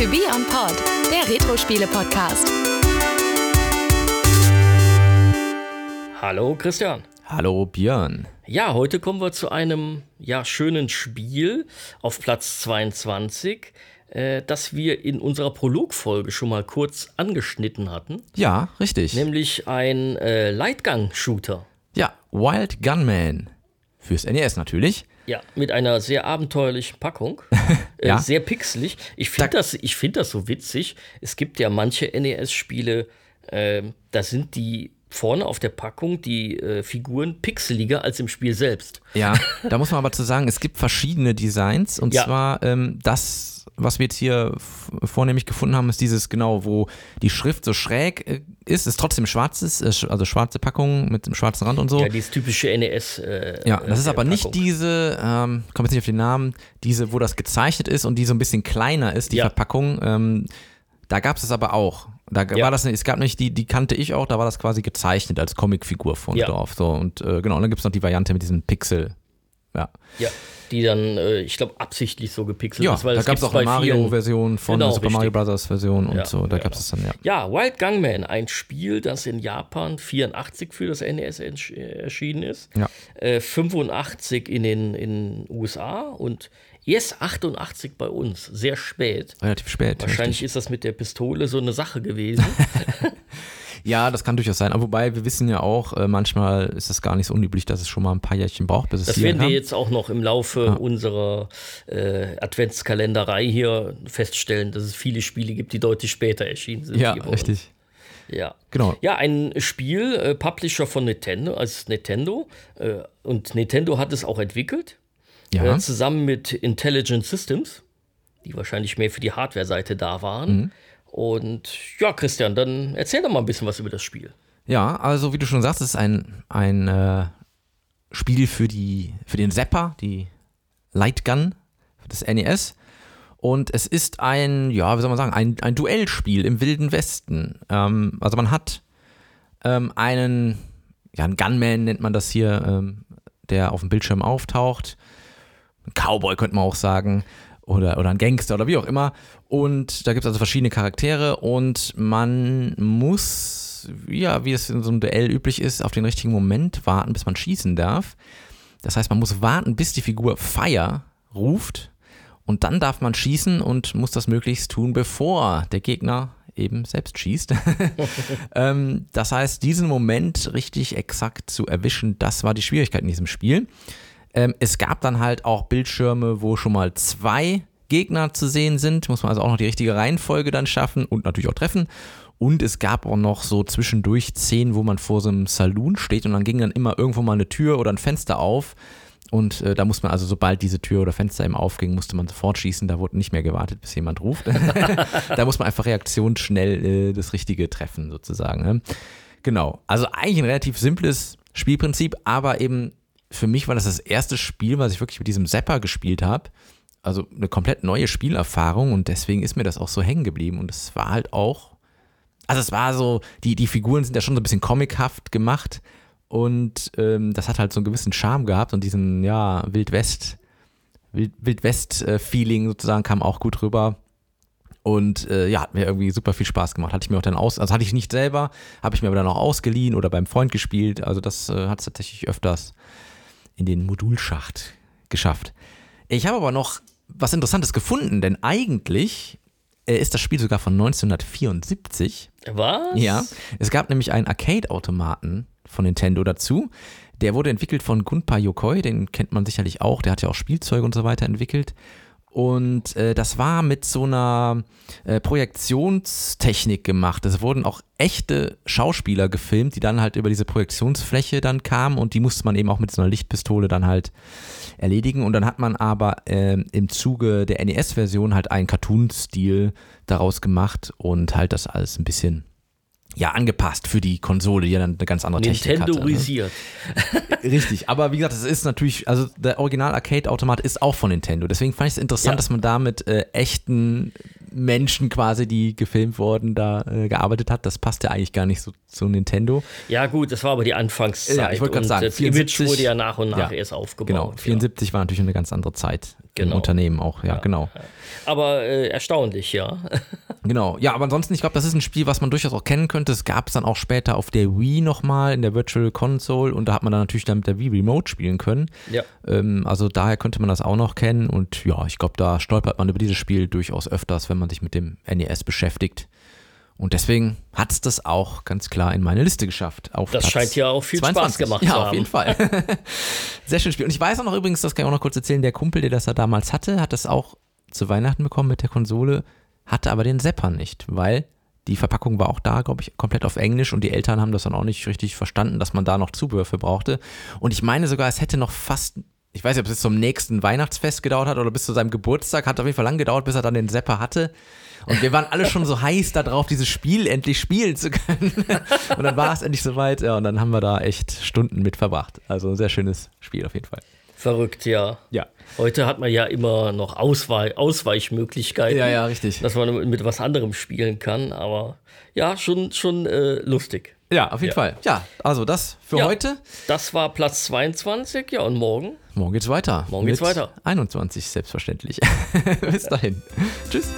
To Be On Pod, der Retro-Spiele-Podcast. Hallo Christian. Hallo Björn. Ja, heute kommen wir zu einem ja, schönen Spiel auf Platz 22, äh, das wir in unserer Prologfolge schon mal kurz angeschnitten hatten. Ja, richtig. Nämlich ein äh, Lightgun-Shooter. Ja, Wild Gunman. Fürs NES natürlich. Ja, mit einer sehr abenteuerlichen Packung. äh, Ja. Sehr pixelig. Ich finde Da- das, ich find das so witzig. Es gibt ja manche NES-Spiele, ähm, da sind die vorne auf der Packung die äh, Figuren pixeliger als im Spiel selbst. Ja, da muss man aber zu sagen, es gibt verschiedene Designs. Und Ja. zwar ähm, das, was wir jetzt hier vornehmlich gefunden haben, ist dieses genau, wo die Schrift so schräg äh, ist, ist trotzdem schwarzes, äh, also schwarze Packung mit dem schwarzen Rand und so. Ja, dieses typische NES. Äh, Ja, das ist äh, aber nicht Packung. diese, ähm, komme jetzt nicht auf den Namen, diese, wo das gezeichnet ist und die so ein bisschen kleiner ist, die Ja. Verpackung. Ähm, da gab es das aber auch. Da Ja. war das, es gab nicht, die, die kannte ich auch, da war das quasi gezeichnet als Comicfigur vorne Ja. drauf. So, und äh, genau, und dann gibt es noch die Variante mit diesem Pixel. Ja, Ja, die dann, äh, ich glaube, absichtlich so gepixelt ja ist, weil da gab es auch eine Mario-Version von Genau, Super Mario richtig. Brothers Version und so. Da gab es das dann, ja. Ja, Wild Gunman, ein Spiel, das in Japan 84 für das NES äh, erschienen ist, äh, 85 in den in USA und erst 88 bei uns, sehr spät. Relativ spät. Wahrscheinlich richtig. ist das mit der Pistole so eine Sache gewesen. Ja, das kann durchaus sein. Aber wobei, wir wissen ja auch, äh, manchmal ist es gar nicht so unüblich, dass es schon mal ein paar Jährchen braucht, bis es Das werden wir jetzt auch noch im Laufe unserer äh, Adventskalenderei hier feststellen, dass es viele Spiele gibt, die deutlich später erschienen sind. Ja, richtig. Ja. Genau. Ja, ein Spiel, äh, Publisher von Nintendo, als Nintendo. Äh, und Nintendo hat es auch entwickelt, Ja. äh, zusammen mit Intelligent Systems, die wahrscheinlich mehr für die Hardware-Seite da waren. Mhm. Und ja, Christian, dann erzähl doch mal ein bisschen was über das Spiel. Ja, also wie du schon sagst, es ist ein, ein äh, Spiel für, die, für den Zapper, die Lightgun des NES. Und es ist ein, ja, wie soll man sagen, ein, ein Duellspiel im Wilden Westen. Ähm, also man hat ähm, einen, ja, einen Gunman nennt man das hier, ähm, der auf dem Bildschirm auftaucht. Ein Cowboy könnte man auch sagen. Oder, oder ein Gangster oder wie auch immer. Und da gibt es also verschiedene Charaktere und man muss, ja, wie es in so einem Duell üblich ist, auf den richtigen Moment warten, bis man schießen darf. Das heißt, man muss warten, bis die Figur Fire ruft und dann darf man schießen und muss das möglichst tun, bevor der Gegner eben selbst schießt. ähm, das heißt, diesen Moment richtig exakt zu erwischen, das war die Schwierigkeit in diesem Spiel. Ähm, es gab dann halt auch Bildschirme, wo schon mal zwei Gegner zu sehen sind. Muss man also auch noch die richtige Reihenfolge dann schaffen und natürlich auch treffen. Und es gab auch noch so zwischendurch Szenen, wo man vor so einem Saloon steht und dann ging dann immer irgendwo mal eine Tür oder ein Fenster auf. Und äh, da muss man also, sobald diese Tür oder Fenster eben aufging, musste man sofort schießen. Da wurde nicht mehr gewartet, bis jemand ruft. da muss man einfach reaktionsschnell äh, das Richtige treffen, sozusagen. Ne? Genau. Also eigentlich ein relativ simples Spielprinzip, aber eben für mich war das das erste Spiel, was ich wirklich mit diesem Zapper gespielt habe. Also eine komplett neue Spielerfahrung und deswegen ist mir das auch so hängen geblieben. Und es war halt auch, also es war so, die, die Figuren sind ja schon so ein bisschen comichaft gemacht und ähm, das hat halt so einen gewissen Charme gehabt und diesen, ja, Wildwest, Wild, Wildwest-Feeling sozusagen kam auch gut rüber. Und äh, ja, hat mir irgendwie super viel Spaß gemacht. Hatte ich mir auch dann aus, also hatte ich nicht selber, habe ich mir aber dann auch ausgeliehen oder beim Freund gespielt. Also das äh, hat es tatsächlich öfters in den Modulschacht geschafft. Ich habe aber noch was Interessantes gefunden, denn eigentlich äh, ist das Spiel sogar von 1974. Was? Ja, es gab nämlich einen Arcade-Automaten von Nintendo dazu. Der wurde entwickelt von Gunpei Yokoi, den kennt man sicherlich auch. Der hat ja auch Spielzeuge und so weiter entwickelt. Und äh, das war mit so einer äh, Projektionstechnik gemacht. Es wurden auch echte Schauspieler gefilmt, die dann halt über diese Projektionsfläche dann kamen und die musste man eben auch mit so einer Lichtpistole dann halt erledigen. Und dann hat man aber ähm, im Zuge der NES-Version halt einen Cartoon-Stil daraus gemacht und halt das alles ein bisschen ja, angepasst für die Konsole, die ja dann eine ganz andere Technik hatte. Ne? Nintendo-risiert. Richtig, aber wie gesagt, es ist natürlich, also der Original-Arcade-Automat ist auch von Nintendo. Deswegen fand ich es interessant, Ja. dass man da mit äh, echten Menschen quasi, die gefilmt wurden, da äh, gearbeitet hat. Das passt ja eigentlich gar nicht so zu Nintendo. Ja, gut, das war aber die Anfangszeit. Ja, ich wollte gerade sagen, das Image 74 wurde ja nach und nach Ja, erst aufgebaut. Genau, 74 war natürlich eine ganz andere Zeit. Im Unternehmen auch, ja, genau. Aber äh, erstaunlich, ja. Genau, ja, aber ansonsten, ich glaube, das ist ein Spiel, was man durchaus auch kennen könnte. Es gab es dann auch später auf der Wii nochmal, in der Virtual Console und da hat man dann natürlich dann mit der Wii Remote spielen können. Ja. Ähm, also daher könnte man das auch noch kennen und ja, ich glaube, da stolpert man über dieses Spiel durchaus öfters, wenn man sich mit dem NES beschäftigt. Und deswegen hat es das auch ganz klar in meine Liste geschafft. Auf Das Platz scheint ja auch viel 22. Spaß gemacht ja, zu haben. auf jeden Fall. Sehr schönes Spiel. Und ich weiß auch noch übrigens, das kann ich auch noch kurz erzählen, der Kumpel, der das da damals hatte, hat das auch zu Weihnachten bekommen mit der Konsole, hatte aber den Zapper nicht, weil die Verpackung war auch da, glaube ich, komplett auf Englisch und die Eltern haben das dann auch nicht richtig verstanden, dass man da noch Zubehör für brauchte. Und ich meine sogar, es hätte noch fast, ich weiß nicht, ob es zum nächsten Weihnachtsfest gedauert hat oder bis zu seinem Geburtstag, hat auf jeden Fall lang gedauert, bis er dann den Zapper hatte. Und wir waren alle schon so heiß darauf, dieses Spiel endlich spielen zu können. Und dann war es endlich soweit, ja, und dann haben wir da echt Stunden mit verbracht. Also ein sehr schönes Spiel auf jeden Fall. Verrückt, ja. Ja. Heute hat man ja immer noch Ausweich Ausweichmöglichkeiten. Ja, ja, richtig. Dass man mit, mit was anderem spielen kann, aber ja, schon, schon äh, lustig. Ja, auf jeden Ja. Fall. Ja, also das für Ja. heute. Das war Platz 22, ja, und morgen? Morgen geht's weiter. Morgen geht's weiter. 21 selbstverständlich. Bis dahin. Tschüss.